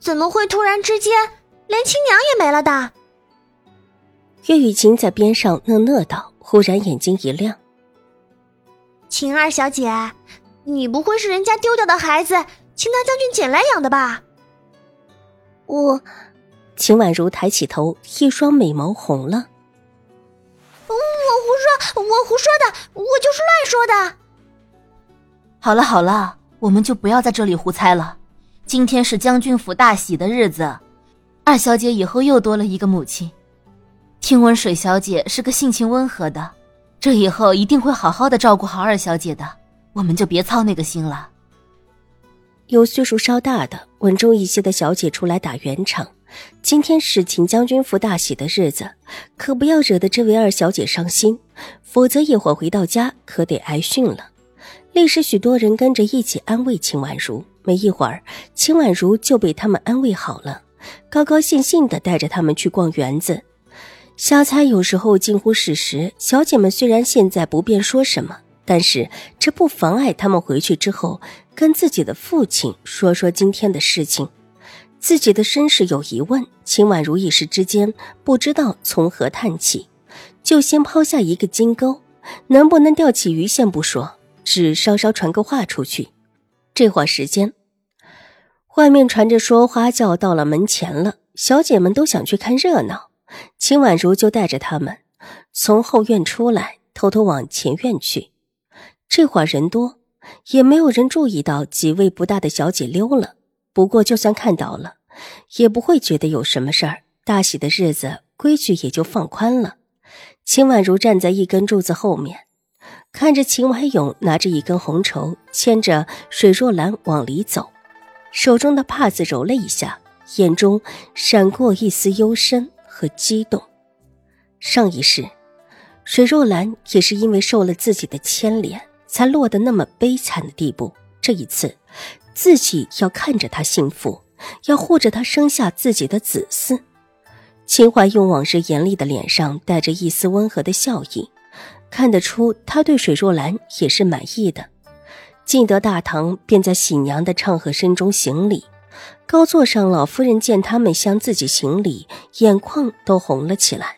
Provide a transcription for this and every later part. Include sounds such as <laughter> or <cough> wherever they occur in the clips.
怎么会突然之间连亲娘也没了的？岳雨晴在边上讷讷道，忽然眼睛一亮：“晴儿小姐，你不会是人家丢掉的孩子，秦大将军捡来养的吧？”我，秦婉如抬起头，一双美眸红了。我胡说，我胡说的，我就是乱说的。好了好了，我们就不要在这里胡猜了。今天是将军府大喜的日子，二小姐以后又多了一个母亲。听闻水小姐是个性情温和的，这以后一定会好好的照顾好二小姐的，我们就别操那个心了。有岁数稍大的、稳重一些的小姐出来打圆场。今天是秦将军府大喜的日子，可不要惹得这位二小姐伤心，否则一会儿回到家可得挨训了。立时，许多人跟着一起安慰秦婉如。没一会儿，秦婉如就被他们安慰好了，高高兴兴的带着他们去逛园子。瞎猜有时候近乎事实。小姐们虽然现在不便说什么，但是这不妨碍他们回去之后跟自己的父亲说说今天的事情。自己的身世有疑问，秦婉如一时之间不知道从何谈起，就先抛下一个金钩，能不能钓起鱼线不说，只稍稍传个话出去。这会儿时间。外面传着说花轿到了门前了，小姐们都想去看热闹。秦婉如就带着他们从后院出来，偷偷往前院去。这会儿人多，也没有人注意到几位不大的小姐溜了。不过就算看到了，也不会觉得有什么事儿。大喜的日子，规矩也就放宽了。秦婉如站在一根柱子后面，看着秦怀勇拿着一根红绸，牵着水若兰往里走。手中的帕子揉了一下，眼中闪过一丝幽深和激动。上一世，水若兰也是因为受了自己的牵连，才落得那么悲惨的地步。这一次，自己要看着她幸福，要护着她生下自己的子嗣。秦淮用往日严厉的脸上带着一丝温和的笑意，看得出他对水若兰也是满意的。进得大堂，便在喜娘的唱和声中行礼。高座上，老夫人见他们向自己行礼，眼眶都红了起来，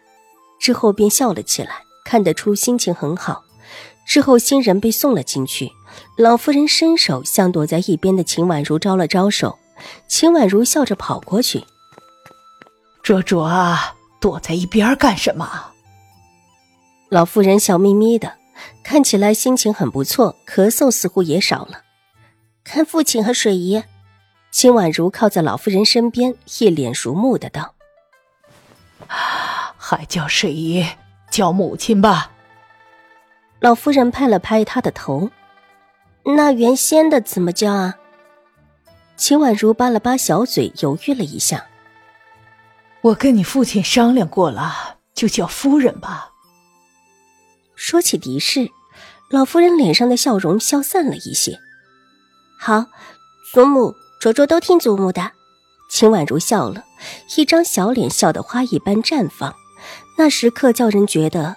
之后便笑了起来，看得出心情很好。之后新人被送了进去，老夫人伸手向躲在一边的秦婉如招了招手，秦婉如笑着跑过去：“卓卓啊，躲在一边干什么？”老夫人笑眯眯的。看起来心情很不错，咳嗽似乎也少了。看父亲和水姨，秦婉如靠在老夫人身边，一脸如沐的道：“ <sighs> 还叫水姨，叫母亲吧。”老夫人拍了拍她的头：“那原先的怎么叫啊？”秦婉如扒了扒小嘴，犹豫了一下：“我跟你父亲商量过了，就叫夫人吧。”说起狄氏，老夫人脸上的笑容消散了一些。好，祖母、卓卓都听祖母的。秦婉如笑了，一张小脸笑得花一般绽放，那时刻叫人觉得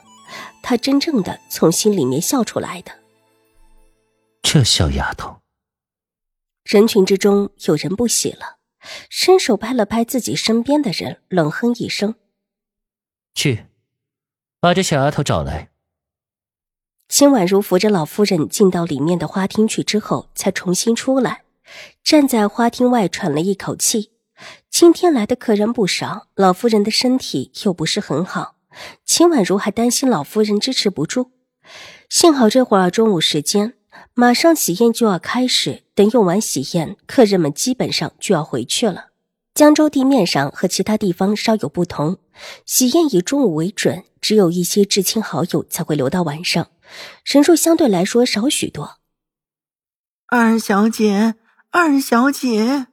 她真正的从心里面笑出来的。这小丫头。人群之中有人不喜了，伸手拍了拍自己身边的人，冷哼一声：“去，把这小丫头找来。”秦婉如扶着老夫人进到里面的花厅去之后，才重新出来，站在花厅外喘了一口气。今天来的客人不少，老夫人的身体又不是很好，秦婉如还担心老夫人支持不住。幸好这会儿中午时间，马上喜宴就要开始，等用完喜宴，客人们基本上就要回去了。江州地面上和其他地方稍有不同，喜宴以中午为准，只有一些至亲好友才会留到晚上。人数相对来说少许多。二小姐，二小姐，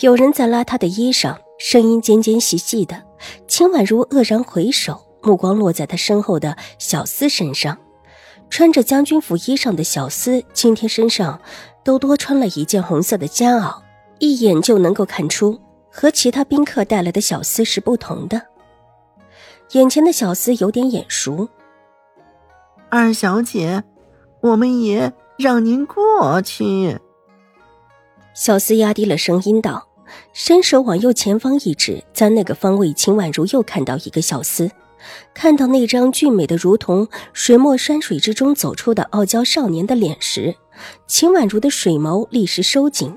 有人在拉她的衣裳，声音尖尖细细的。秦婉如愕然回首，目光落在她身后的小厮身上。穿着将军府衣裳的小厮，今天身上都多穿了一件红色的夹袄，一眼就能够看出和其他宾客带来的小厮是不同的。眼前的小厮有点眼熟。二小姐，我们也让您过去。小厮压低了声音道，伸手往右前方一指，在那个方位，秦婉如又看到一个小厮。看到那张俊美的如同水墨山水之中走出的傲娇少年的脸时，秦婉如的水眸立时收紧。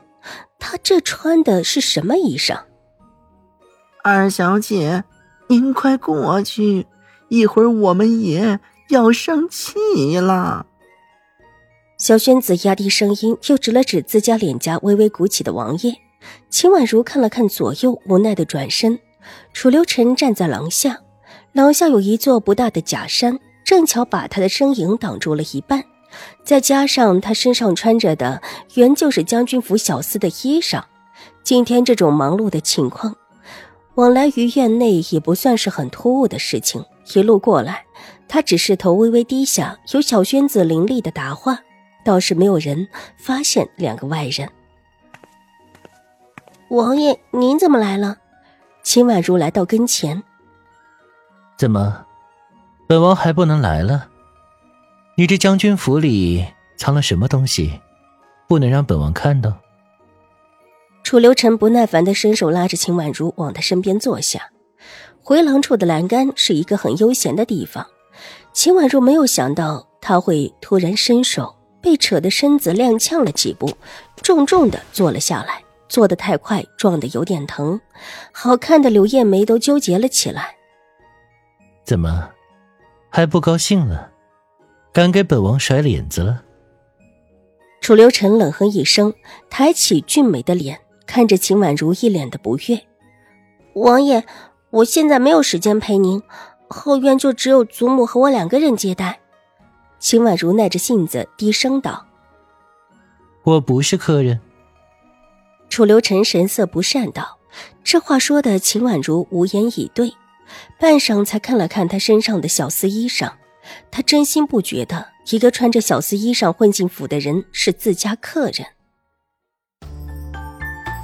他这穿的是什么衣裳？二小姐，您快过去，一会儿我们也要生气了。小轩子压低声音，又指了指自家脸颊微微鼓起的王爷。秦婉如看了看左右，无奈的转身。楚留臣站在廊下。廊下有一座不大的假山，正巧把他的身影挡住了一半。再加上他身上穿着的原就是将军府小厮的衣裳，今天这种忙碌的情况，往来于院内也不算是很突兀的事情。一路过来，他只是头微微低下，有小轩子伶俐的答话，倒是没有人发现两个外人。王爷，您怎么来了？秦婉如来到跟前。怎么，本王还不能来了？你这将军府里藏了什么东西，不能让本王看到？楚留臣不耐烦的伸手拉着秦婉如往他身边坐下。回廊处的栏杆是一个很悠闲的地方。秦婉如没有想到他会突然伸手，被扯的身子踉跄了几步，重重的坐了下来。坐得太快，撞得有点疼。好看的柳叶眉都纠结了起来。怎么，还不高兴了？敢给本王甩脸子了？楚留臣冷哼一声，抬起俊美的脸，看着秦婉如，一脸的不悦。王爷，我现在没有时间陪您，后院就只有祖母和我两个人接待。秦婉如耐着性子低声道：“我不是客人。”楚留臣神色不善道：“这话说的，秦婉如无言以对。”半晌，才看了看他身上的小丝衣裳，他真心不觉得一个穿着小丝衣裳混进府的人是自家客人。